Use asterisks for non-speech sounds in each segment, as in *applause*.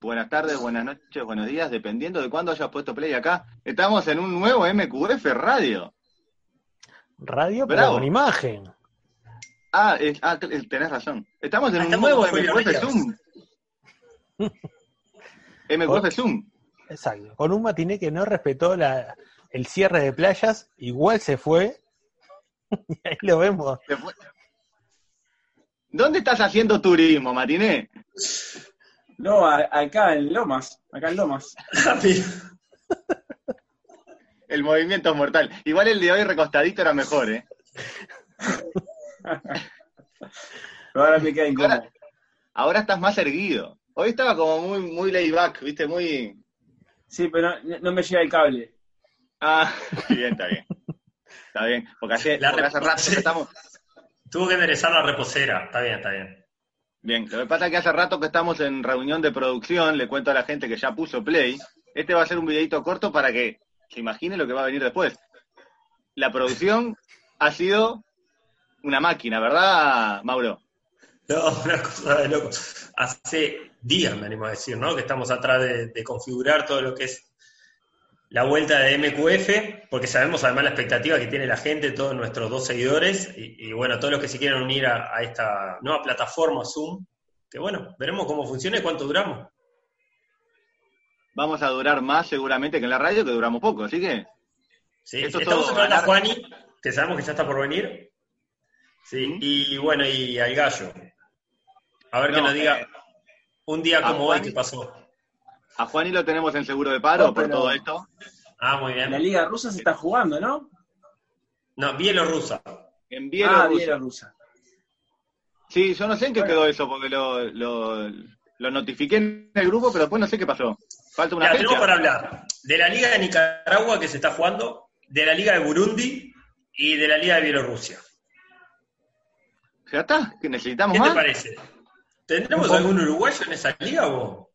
buenas tardes, buenas noches, buenos días, dependiendo de cuándo hayas puesto play acá. Estamos en un nuevo MQF Radio. Radio, pero Bravo. con imagen. Ah, es- ah, t- tenés razón. Estamos en Ah, un estamos nuevo con Julio MQF Ríos. Zoom. *laughs* MQF Zoom. Exacto. Con un matiné que no respetó la, el cierre de playas, igual se fue. *laughs* y ahí lo vemos. Se fue. ¿Dónde estás haciendo turismo, Matiné? No, a- acá en Lomas, acá en Lomas. Rápido. *laughs* El movimiento es mortal. Igual el de hoy recostadito era mejor, ¿eh? Pero ahora me queda incómodo. Ahora, ahora estás más erguido. Hoy estaba como muy, muy laid back, ¿viste? Muy. Sí, pero no, no me llega el cable. Ah, *laughs* bien, está bien. Está bien. Porque hace, La porque hace rato que estamos. Tuvo que enderezar la reposera. Está bien, está bien. Bien, lo que pasa es que hace rato que estamos en reunión de producción, le cuento a la gente que ya puso play. Este va a ser un videito corto para que se imagine lo que va a venir después. La producción ha sido una máquina, ¿verdad, Mauro? No, una cosa de loco. Hace días, me animo a decir, ¿no? Que estamos atrás de configurar todo lo que es la vuelta de MQF, porque sabemos además la expectativa que tiene la gente, todos nuestros dos seguidores, y, y bueno, todos los que se quieran unir a, a esta nueva plataforma Zoom, que bueno, veremos cómo funciona y cuánto duramos. Vamos a durar más seguramente que en la radio, que duramos poco, así que Sí, Esto estamos esperando a. Juani, que sabemos que ya está por venir. Sí, y bueno, y al gallo. A ver que No, nos diga eh, un día como hoy que pasó. A Juani lo tenemos en seguro de paro No, por todo esto. Ah, muy En la bien. Liga Rusa se está jugando, ¿no? No, bielorrusa. En Ah, Bielorrusia. Bielorrusia. Sí, yo no sé en qué Bueno. quedó eso, porque lo, lo, lo notifiqué en el grupo, pero después no sé qué pasó. Falta una Ya, fecha. tenemos para hablar de la Liga de Nicaragua que se está jugando, de la Liga de Burundi y de la Liga de Bielorrusia. ¿Ya está? ¿Que necesitamos ¿Qué más? te parece? ¿Tendremos algún uruguayo en esa liga o?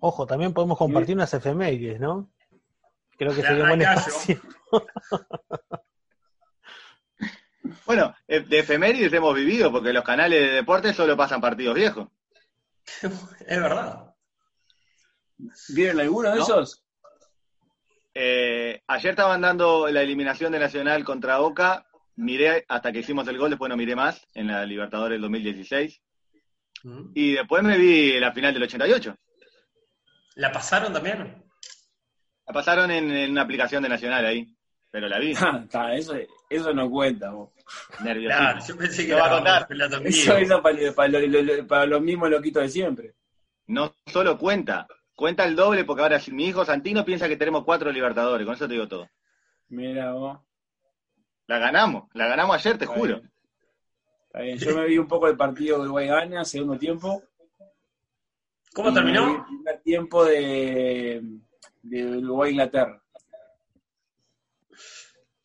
Ojo, también podemos compartir unas efemérides, ¿no? Creo que sería un buen espacio. *laughs* Bueno, eh, de efemérides hemos vivido, porque los canales de deportes solo pasan partidos viejos. *laughs* Es verdad. ¿Vieron alguno de ¿No? esos? Eh, ayer estaban dando la eliminación de Nacional contra Boca, miré hasta que hicimos el gol, después no miré más, en la Libertadores del 2016, Mm. y después me vi la final del 88. ¿La pasaron también? La pasaron en, en una aplicación de Nacional ahí, pero la vi. Ah, *laughs* está, eso, eso no cuenta. vos. Nerviosito. Claro, yo pensé que Lo va a contar. Eso es para, para, lo- lo- lo- para los mismos loquitos de siempre. No solo cuenta, cuenta el doble porque ahora mi hijo Santino piensa que tenemos cuatro Libertadores, con eso te digo todo. Mira vos. La ganamos, la ganamos ayer, te Está juro. bien. Está bien. Yo me vi un poco del partido de Uruguay gana, segundo tiempo. ¿Cómo terminó? el primer tiempo de, de Uruguay-Inglaterra.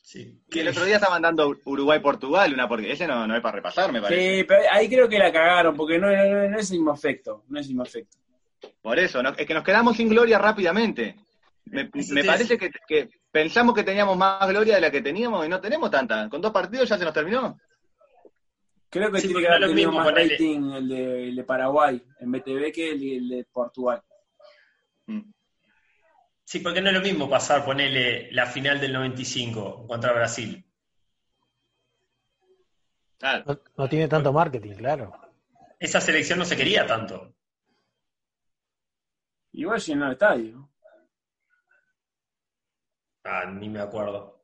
Sí. Que el otro día estaban dando Uruguay-Portugal, una porque ese no, no es para repasar, me parece. Sí, pero ahí creo que la cagaron, porque no, no- no es el mismo efecto. No es el mismo efecto. Por eso, no- es que nos quedamos sin gloria rápidamente. Me, parece que, que pensamos que teníamos más gloria de la que teníamos y no tenemos tanta. Con dos partidos ya se nos terminó. Creo que Sí, tiene que haber tenido mismo más ponerle- rating el de, el de Paraguay en BTV que el, el de Portugal. Mm. Sí, porque no es lo mismo pasar, ponerle la final del 95 contra Brasil. Claro. No, no tiene tanto marketing, claro. Esa selección no se quería tanto. Igual llenó el estadio. Ah, ni me acuerdo.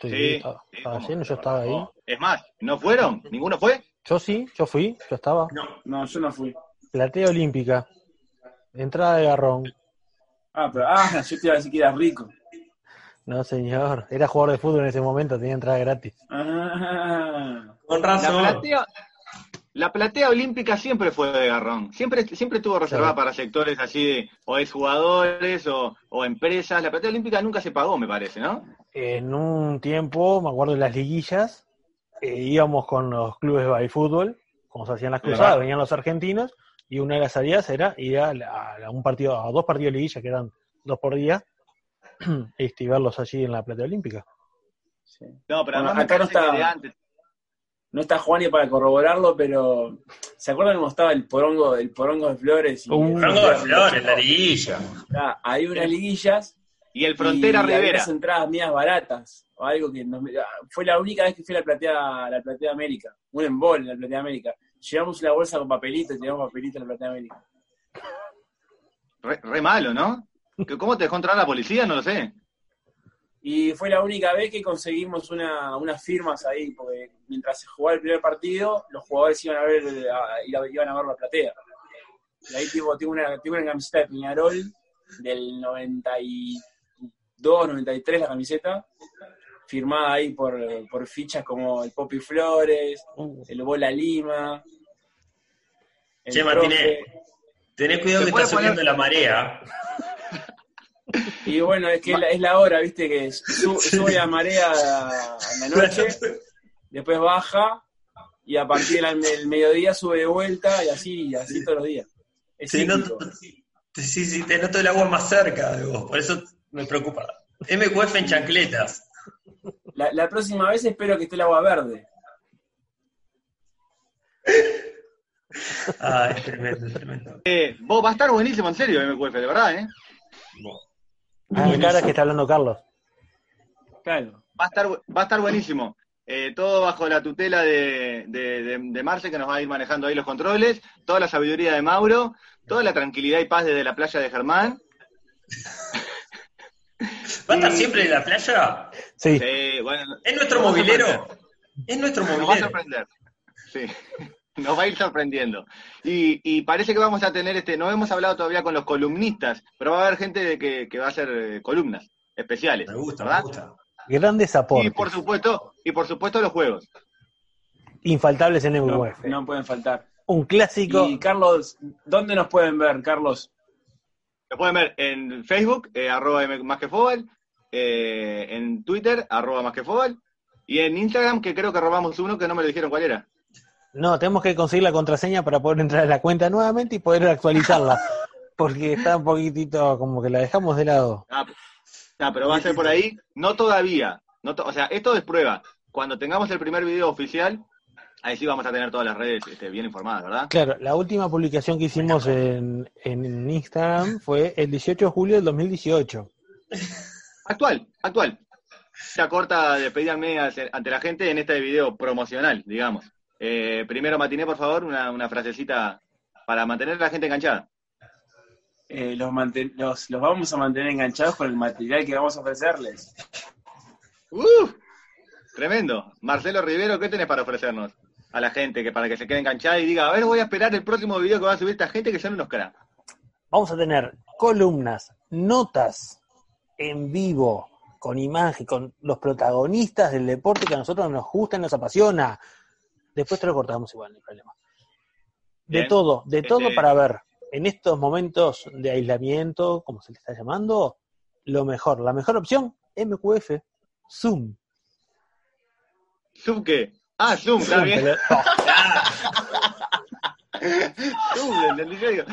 Sí, Sí, estaba, sí, estaba ¿cómo? lleno, yo estaba ahí. Es más, ¿no fueron? ¿Ninguno fue? Yo sí, yo fui, yo estaba. No, No, yo no fui. Platea olímpica. Entrada de garrón. Ah, pero ah, yo te iba a decir que era rico. No, señor. Era jugador de fútbol en ese momento, tenía entrada gratis. Ah, con La razón. platea, la platea olímpica siempre fue de garrón. Siempre, siempre estuvo reservada para sectores así de, o exjugadores o, o empresas. La platea olímpica nunca se pagó, me parece, ¿no? En un tiempo, me acuerdo de las liguillas, eh, íbamos con los clubes de fútbol, como se hacían las cruzadas, venían los argentinos, y una de las salidas era ir a, la- a un partido, a dos partidos de liguilla, que eran dos por día, este, *clears throat* y verlos allí en la platea olímpica. sí. No, pero Bueno, acá no está- de antes. No está Juani para corroborarlo, pero ¿se acuerdan cómo estaba el porongo, el porongo de flores? Y Uh, Franco de Flores, la liguilla. Ah, hay unas liguillas Y el Frontera y Rivera. unas entradas mías baratas. O algo que nos- ah, fue la única vez que fui a la Platea, la Platea América. Un embol en la Platea América. Llevamos una bolsa con papelito y teníamos papelito en la Platea América. Re, re malo, ¿no? ¿Que ¿Cómo te dejó entrar la policía? No lo sé. Y fue la única vez que conseguimos una, unas firmas ahí, porque mientras se jugaba el primer partido, los jugadores iban a ver, a- iba- iban a ver la platea. Y ahí tipo, tengo, una, tengo una camiseta de Piñarol del 92, 93 la camiseta, firmada ahí por, por fichas como el Poppy Flores, Uh, el Bola Lima. el Che. Martínez. Tenés cuidado ¿Se que está subiendo la marea. Y bueno, es que es la, es la hora, viste, que su- *laughs* sube la marea a la noche. después baja y a partir del, mediodía sube de vuelta y así, y así todos los días. Es Te cíclico. noto, sí, sí, te noto el agua más cerca de vos, por eso me preocupa. MQF en chancletas. La, la próxima vez espero que esté el agua verde. Ah, es tremendo, es tremendo. Eh, vos va a estar buenísimo, en serio, MQF, de verdad, ¿eh? ah, cara que está hablando Carlos. Claro. Va a estar, va a estar buenísimo. Eh, todo bajo la tutela de, de, de- de Marce, que nos va a ir manejando ahí los controles, toda la sabiduría de Mauro, toda la tranquilidad y paz desde la playa de Germán. ¿Va a estar siempre en la playa? Sí, Sí, bueno, ¿Es nuestro movilero? Es nuestro nos va a movilero. sorprender. Sí, *laughs* nos va a ir sorprendiendo. Y, y parece que vamos a tener, este, no hemos hablado todavía con los columnistas, pero va a haber gente de que, que va a hacer eh, columnas especiales. Me gusta, ¿verdad? me gusta. grandes Y aportes. por supuesto, y por supuesto los juegos. Infaltables en No, MUF. no pueden faltar. Un clásico. Y Carlos, ¿dónde nos pueden ver, Carlos? Lo pueden ver en Facebook, eh, arroba M- más que fútbol, eh, en Twitter, arroba más que fútbol, y en Instagram, que creo que robamos uno que no me lo dijeron cuál era. No, tenemos que conseguir la contraseña para poder entrar a la cuenta nuevamente y poder actualizarla. *laughs* Porque está un poquitito como que la dejamos de lado. Ah, ah, pero va a ser por ahí, no todavía. No to- o sea, esto es prueba. Cuando tengamos el primer video oficial, ahí sí vamos a tener todas las redes este, bien informadas, ¿verdad? Claro, la última publicación que hicimos en, en Instagram fue el 18 de julio del 2018. Actual, actual. Ya corta despedida media ante la gente en este video promocional, digamos. Eh, primero, Matiné, por favor, una, una frasecita para mantener a la gente enganchada. Eh, los, manten- los, los vamos a mantener enganchados con el material que vamos a ofrecerles. ¡Uh! Tremendo. Marcelo Rivero, ¿qué tenés para ofrecernos a la gente que para que se quede enganchada y diga, a ver, voy a esperar el próximo video que va a subir esta gente que son unos cracks? Vamos a tener columnas, notas en vivo, con imagen, con los protagonistas del deporte que a nosotros nos gusta y nos apasiona. Después te lo cortamos igual, no hay problema. De Bien. todo, de todo Este- para ver en estos momentos de aislamiento, como se le está llamando, lo mejor, la mejor opción, MQF, Zoom. ¿Zoom qué? Ah, Zoom, está bien. pero- *laughs* Zoom, entendí yo, digo,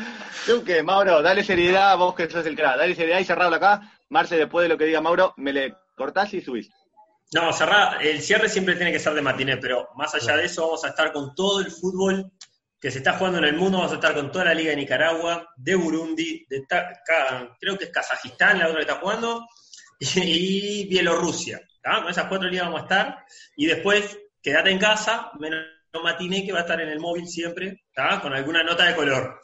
Zoom qué, Mauro, dale seriedad, vos que sos el crack, dale seriedad y cerrado acá. Marce, después de lo que diga Mauro, me le cortás y subís. No, cerrá, el cierre siempre tiene que ser de matiné, pero más allá de eso vamos a estar con todo el fútbol que se está jugando en el mundo, vamos a estar con toda la liga de Nicaragua, de Burundi, de creo que es Kazajistán la otra que está jugando, *laughs* y, Bielorrusia. ¿tá? Con esas cuatro ligas vamos a estar, y después quédate en casa, menos matiné que va a estar en el móvil siempre, ¿tá? con alguna nota de color.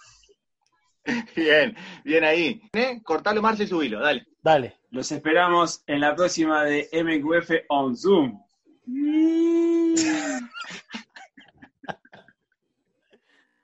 *laughs* Bien, bien ahí. ¿Eh? Cortalo, Marce, y subilo, dale. Dale. Los esperamos en la próxima de MQF on Zoom. *laughs*